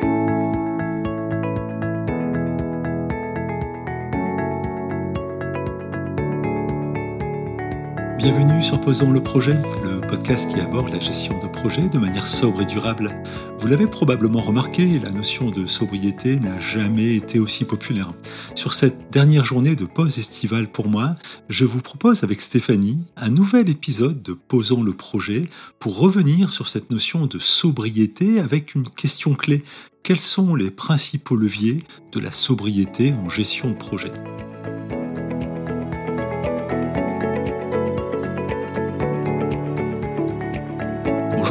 Bye. Bienvenue sur Posons le projet, le podcast qui aborde la gestion de projet de manière sobre et durable. Vous l'avez probablement remarqué, la notion de sobriété n'a jamais été aussi populaire. Sur cette dernière journée de pause estivale pour moi, je vous propose avec Stéphanie un nouvel épisode de Posons le projet pour revenir sur cette notion de sobriété avec une question clé. Quels sont les principaux leviers de la sobriété en gestion de projet?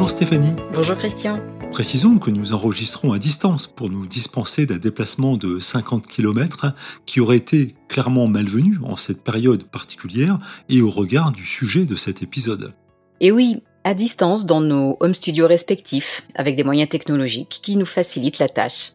Bonjour Stéphanie. Bonjour Christian. Précisons que nous enregistrons à distance pour nous dispenser d'un déplacement de 50 km qui aurait été clairement malvenu en cette période particulière et au regard du sujet de cet épisode. Et oui, à distance dans nos home studios respectifs, avec des moyens technologiques qui nous facilitent la tâche.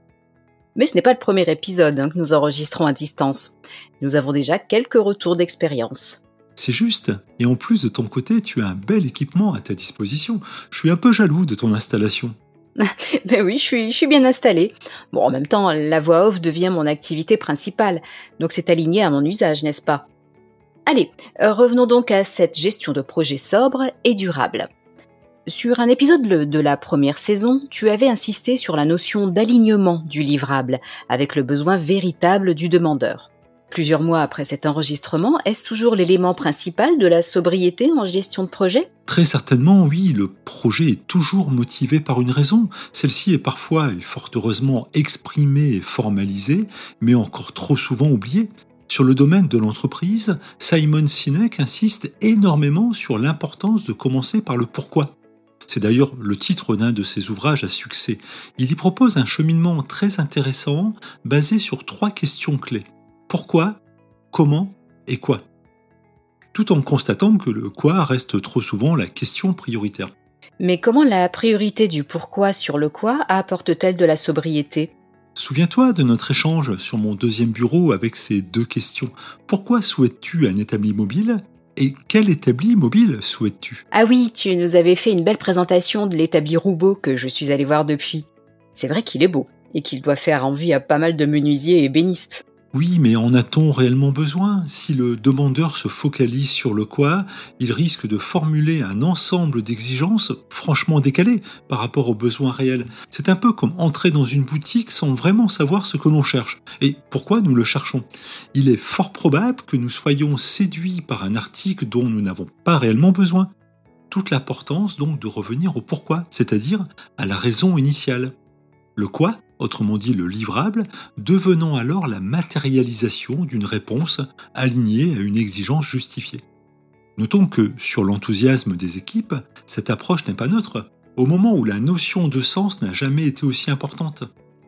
Mais ce n'est pas le premier épisode hein, que nous enregistrons à distance. Nous avons déjà quelques retours d'expérience. C'est juste. Et en plus de ton côté, tu as un bel équipement à ta disposition. Je suis un peu jaloux de ton installation. ben oui, je suis, bien installée. Bon, en même temps, la voix off devient mon activité principale, donc c'est aligné à mon usage, n'est-ce pas? Allez, euh, revenons donc à cette gestion de projet sobre et durable. Sur un épisode de la première saison, tu avais insisté sur la notion d'alignement du livrable, avec le besoin véritable du demandeur. Plusieurs mois après cet enregistrement, est-ce toujours l'élément principal de la sobriété en gestion de projet? Très certainement, oui, le projet est toujours motivé par une raison. Celle-ci est parfois et fort heureusement exprimée et formalisée, mais encore trop souvent oubliée. Sur le domaine de l'entreprise, Simon Sinek insiste énormément sur l'importance de commencer par le pourquoi. C'est d'ailleurs le titre d'un de ses ouvrages à succès. Il y propose un cheminement très intéressant basé sur trois questions clés pourquoi, comment et quoi. Tout en constatant que le quoi reste trop souvent la question prioritaire. Mais comment la priorité du pourquoi sur le quoi apporte-t-elle de la sobriété? Souviens-toi de notre échange sur mon deuxième bureau avec ces deux questions. Pourquoi souhaites-tu un établi mobile et quel établi mobile souhaites-tu? Ah oui, tu nous avais fait une belle présentation de l'établi Roubaud que je suis allé voir depuis. C'est vrai qu'il est beau et qu'il doit faire envie à pas mal de menuisiers et bénistes. Oui, mais en a-t-on réellement besoin? Si le demandeur se focalise sur le quoi, il risque de formuler un ensemble d'exigences franchement décalées par rapport aux besoins réels. C'est un peu comme entrer dans une boutique sans vraiment savoir ce que l'on cherche et pourquoi nous le cherchons? Il est fort probable que nous soyons séduits par un article dont nous n'avons pas réellement besoin. Toute l'importance donc de revenir au pourquoi, c'est-à-dire à la raison initiale. Le quoi autrement dit le livrable, devenant alors la matérialisation d'une réponse alignée à une exigence justifiée. Notons que, sur l'enthousiasme des équipes, cette approche n'est pas neutre, au moment où la notion de sens n'a jamais été aussi importante.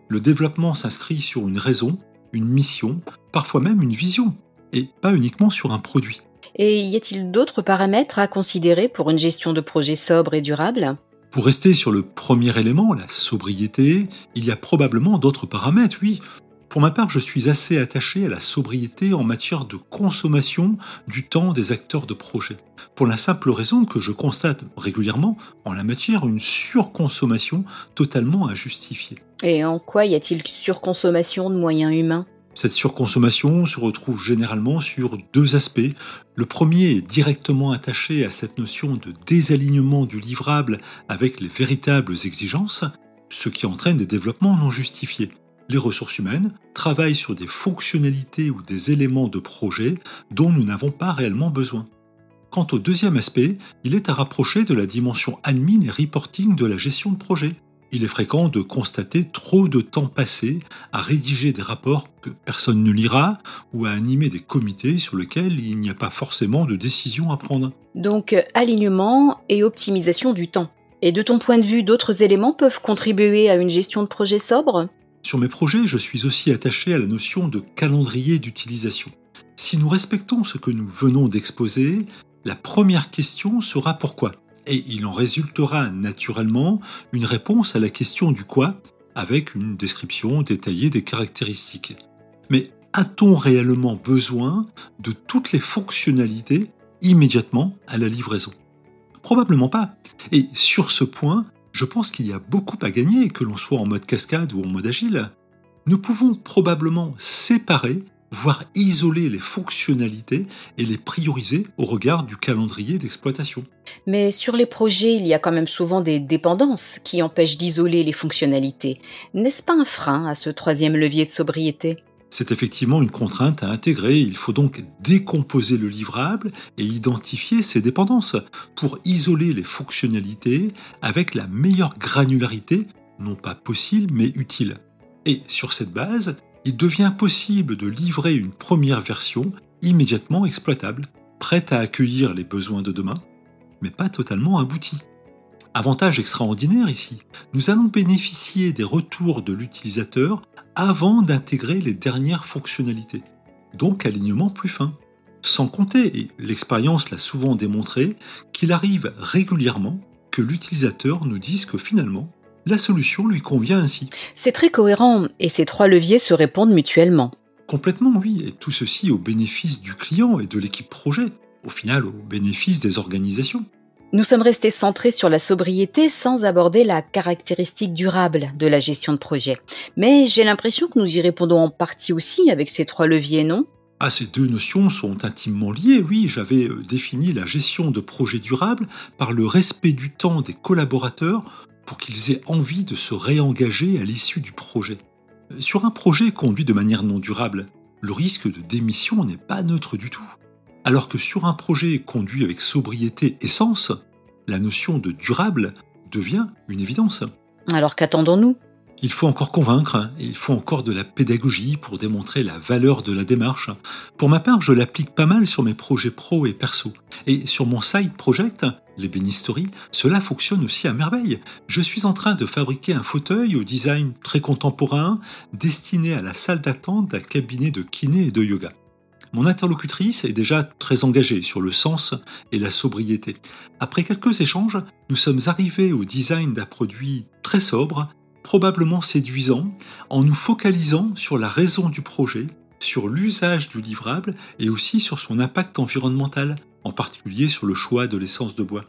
Le développement s'inscrit sur une raison, une mission, parfois même une vision, et pas uniquement sur un produit. Et y a-t-il d'autres paramètres à considérer pour une gestion de projet sobre et durable? Pour rester sur le premier élément, la sobriété, il y a probablement d'autres paramètres, oui. Pour ma part, je suis assez attaché à la sobriété en matière de consommation du temps des acteurs de projet. Pour la simple raison que je constate régulièrement en la matière une surconsommation totalement injustifiée. Et en quoi y a-t-il surconsommation de moyens humains? Cette surconsommation se retrouve généralement sur deux aspects. Le premier est directement attaché à cette notion de désalignement du livrable avec les véritables exigences, ce qui entraîne des développements non justifiés. Les ressources humaines travaillent sur des fonctionnalités ou des éléments de projet dont nous n'avons pas réellement besoin. Quant au deuxième aspect, il est à rapprocher de la dimension admin et reporting de la gestion de projet il est fréquent de constater trop de temps passé à rédiger des rapports que personne ne lira ou à animer des comités sur lesquels il n'y a pas forcément de décision à prendre. Donc alignement et optimisation du temps. Et de ton point de vue, d'autres éléments peuvent contribuer à une gestion de projet sobre? Sur mes projets, je suis aussi attaché à la notion de calendrier d'utilisation. Si nous respectons ce que nous venons d'exposer, la première question sera pourquoi? Et il en résultera naturellement une réponse à la question du quoi, avec une description détaillée des caractéristiques. Mais a-t-on réellement besoin de toutes les fonctionnalités immédiatement à la livraison? Probablement pas. Et sur ce point, Je pense qu'il y a beaucoup à gagner, que l'on soit en mode cascade ou en mode agile. Nous pouvons probablement séparer, voire isoler les fonctionnalités et les prioriser au regard du calendrier d'exploitation. Mais sur les projets, il y a quand même souvent des dépendances qui empêchent d'isoler les fonctionnalités. N'est-ce pas un frein à ce troisième levier de sobriété? C'est effectivement une contrainte à intégrer. Il faut donc décomposer le livrable et identifier ses dépendances pour isoler les fonctionnalités avec la meilleure granularité, non pas possible mais utile. Et sur cette base, il devient possible de livrer une première version immédiatement exploitable, prête à accueillir les besoins de demain, mais pas totalement aboutie. Avantage extraordinaire ici, nous allons bénéficier des retours de l'utilisateur avant d'intégrer les dernières fonctionnalités, donc alignement plus fin. Sans compter, et l'expérience l'a souvent démontré, qu'il arrive régulièrement que l'utilisateur nous dise que finalement, la solution lui convient ainsi. C'est très cohérent et ces trois leviers se répondent mutuellement. Complètement, oui, et tout ceci au bénéfice du client et de l'équipe projet, au final au bénéfice des organisations. Nous sommes restés centrés sur la sobriété sans aborder la caractéristique durable de la gestion de projet. Mais j'ai l'impression que nous y répondons en partie aussi avec ces trois leviers, non? Ah, ces deux notions sont intimement liées, oui. J'avais euh, défini la gestion de projets durables par le respect du temps des collaborateurs pour qu'ils aient envie de se réengager à l'issue du projet. Sur un projet conduit de manière non durable, le risque de démission n'est pas neutre du tout alors que sur un projet conduit avec sobriété et sens, la notion de durable devient une évidence. Alors qu'attendons-nous? Il faut encore convaincre, et il faut encore de la pédagogie pour démontrer la valeur de la démarche. Pour ma part, je l'applique pas mal sur mes projets pro et perso. Et sur mon side project, les bénisteries, cela fonctionne aussi à merveille. Je suis en train de fabriquer un fauteuil au design très contemporain destiné à la salle d'attente d'un cabinet de kiné et de yoga. Mon interlocutrice est déjà très engagée sur le sens et la sobriété. Après quelques échanges, nous sommes arrivés au design d'un produit très sobre, probablement séduisant, en nous focalisant sur la raison du projet, sur l'usage du livrable et aussi sur son impact environnemental, en particulier sur le choix de l'essence de bois.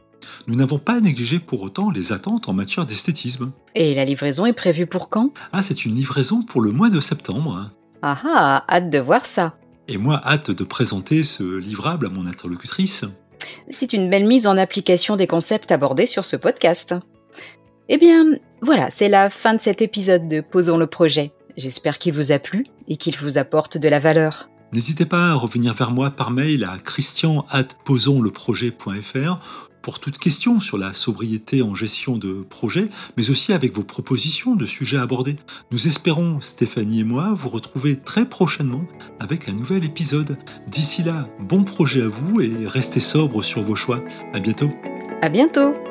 Nous n'avons pas négligé pour autant les attentes en matière d'esthétisme. Et la livraison est prévue pour quand? Ah, c'est une livraison pour le mois de septembre. Ah ah, hâte de voir ça. Et moi, hâte de présenter ce livrable à mon interlocutrice. C'est une belle mise en application des concepts abordés sur ce podcast. Eh bien, voilà, c'est la fin de cet épisode de Posons le projet. J'espère qu'il vous a plu et qu'il vous apporte de la valeur. N'hésitez pas à revenir vers moi par mail à christian.posonsleprojet.fr pour toute question sur la sobriété en gestion de projet, mais aussi avec vos propositions de sujets abordés. Nous espérons, Stéphanie et moi, vous retrouver très prochainement avec un nouvel épisode. D'ici là, bon projet à vous et restez sobre sur vos choix. À bientôt. À bientôt.